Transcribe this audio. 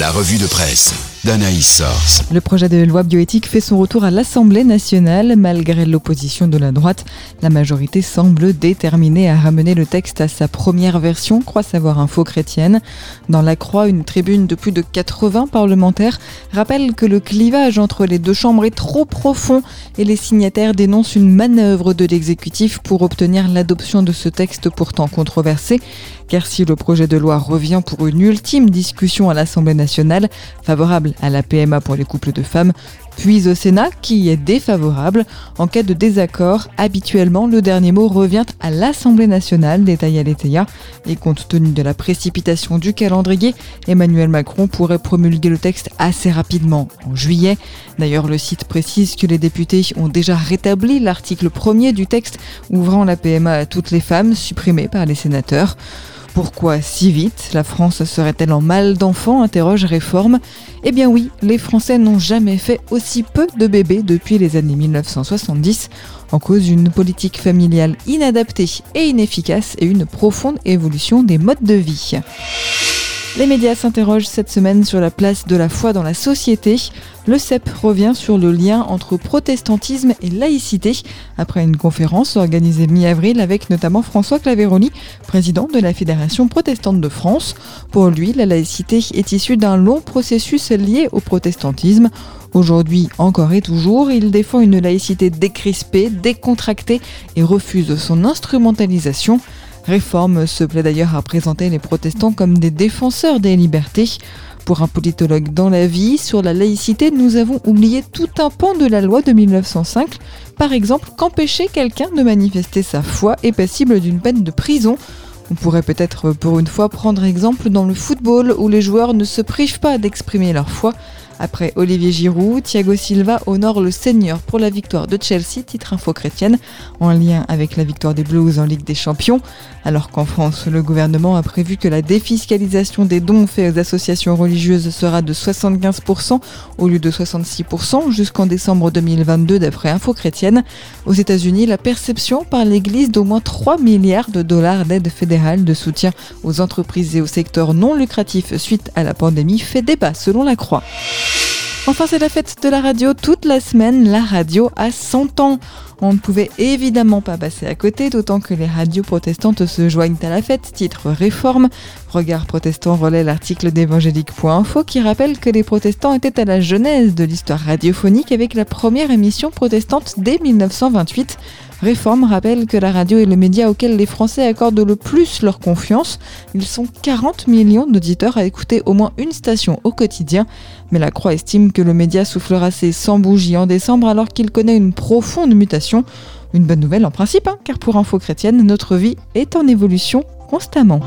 La revue de presse d'Anaïs Source. Le projet de loi bioéthique fait son retour à l'Assemblée nationale. Malgré l'opposition de la droite, la majorité semble déterminée à ramener le texte à sa première version, croit savoir Info Chrétienne. Dans la Croix, une tribune de plus de 80 parlementaires rappelle que le clivage entre les deux chambres est trop profond et les signataires dénoncent une manœuvre de l'exécutif pour obtenir l'adoption de ce texte pourtant controversé. Car si le projet de loi revient pour une ultime discussion à l'Assemblée nationale, favorable à la PMA pour les couples de femmes, puis au Sénat qui est défavorable. En cas de désaccord, habituellement le dernier mot revient à l'Assemblée nationale, détaille Aletheia. Et compte tenu de la précipitation du calendrier, Emmanuel Macron pourrait promulguer le texte assez rapidement, en juillet. D'ailleurs, le site précise que les députés ont déjà rétabli l'article premier du texte ouvrant la PMA à toutes les femmes, supprimé par les sénateurs. Pourquoi si vite La France serait-elle en mal d'enfants interroge Réforme. Eh bien oui, les Français n'ont jamais fait aussi peu de bébés depuis les années 1970, en cause d'une politique familiale inadaptée et inefficace et une profonde évolution des modes de vie. Les médias s'interrogent cette semaine sur la place de la foi dans la société. Le CEP revient sur le lien entre protestantisme et laïcité après une conférence organisée mi-avril avec notamment François Claveroni, président de la Fédération protestante de France. Pour lui, la laïcité est issue d'un long processus lié au protestantisme. Aujourd'hui, encore et toujours, il défend une laïcité décrispée, décontractée et refuse son instrumentalisation. Réforme se plaît d'ailleurs à présenter les protestants comme des défenseurs des libertés. Pour un politologue dans la vie, sur la laïcité, nous avons oublié tout un pan de la loi de 1905. Par exemple, qu'empêcher quelqu'un de manifester sa foi est passible d'une peine de prison. On pourrait peut-être pour une fois prendre exemple dans le football où les joueurs ne se privent pas d'exprimer leur foi. Après Olivier Giroud, Thiago Silva honore le Seigneur pour la victoire de Chelsea, titre info chrétienne, en lien avec la victoire des Blues en Ligue des Champions. Alors qu'en France, le gouvernement a prévu que la défiscalisation des dons faits aux associations religieuses sera de 75% au lieu de 66% jusqu'en décembre 2022 d'après Info Chrétienne. Aux États-Unis, la perception par l'Église d'au moins 3 milliards de dollars d'aide de soutien aux entreprises et au secteur non lucratif suite à la pandémie fait débat selon la Croix. Enfin, c'est la fête de la radio toute la semaine. La radio a 100 ans. On ne pouvait évidemment pas passer à côté, d'autant que les radios protestantes se joignent à la fête, titre Réforme. Regard protestant relaie l'article d'évangélique.info qui rappelle que les protestants étaient à la genèse de l'histoire radiophonique avec la première émission protestante dès 1928. Réforme rappelle que la radio est le média auquel les Français accordent le plus leur confiance. Ils sont 40 millions d'auditeurs à écouter au moins une station au quotidien. Mais la Croix estime que le média soufflera ses 100 bougies en décembre alors qu'il connaît une profonde mutation. Une bonne nouvelle en principe, hein, car pour Info Chrétienne, notre vie est en évolution constamment.